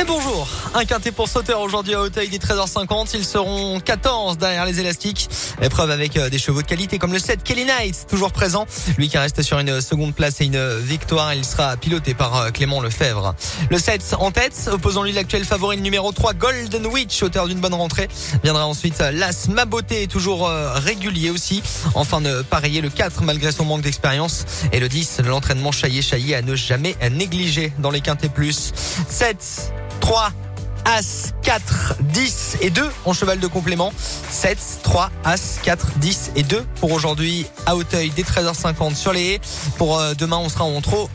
Et bonjour, un quintet pour sauteur aujourd'hui à Hauteuil des 13h50. Ils seront 14 derrière les élastiques. Épreuve avec euh, des chevaux de qualité comme le 7 Kelly Knight, toujours présent. Lui qui reste sur une seconde place et une victoire. Il sera piloté par euh, Clément Lefebvre. Le 7 en tête, opposant lui l'actuel favori le numéro 3 Golden Witch, auteur d'une bonne rentrée. Viendra ensuite euh, l'As Maboté, toujours régulier aussi. Enfin de pareiller le 4 malgré son manque d'expérience. Et le 10, l'entraînement chaillé-chaillé à ne jamais négliger dans les quintés plus. 7 3, As, 4, 10 et 2 en cheval de complément. 7, 3, As, 4, 10 et 2 pour aujourd'hui à Hauteuil dès 13h50 sur les haies. Pour euh, demain, on sera en trop.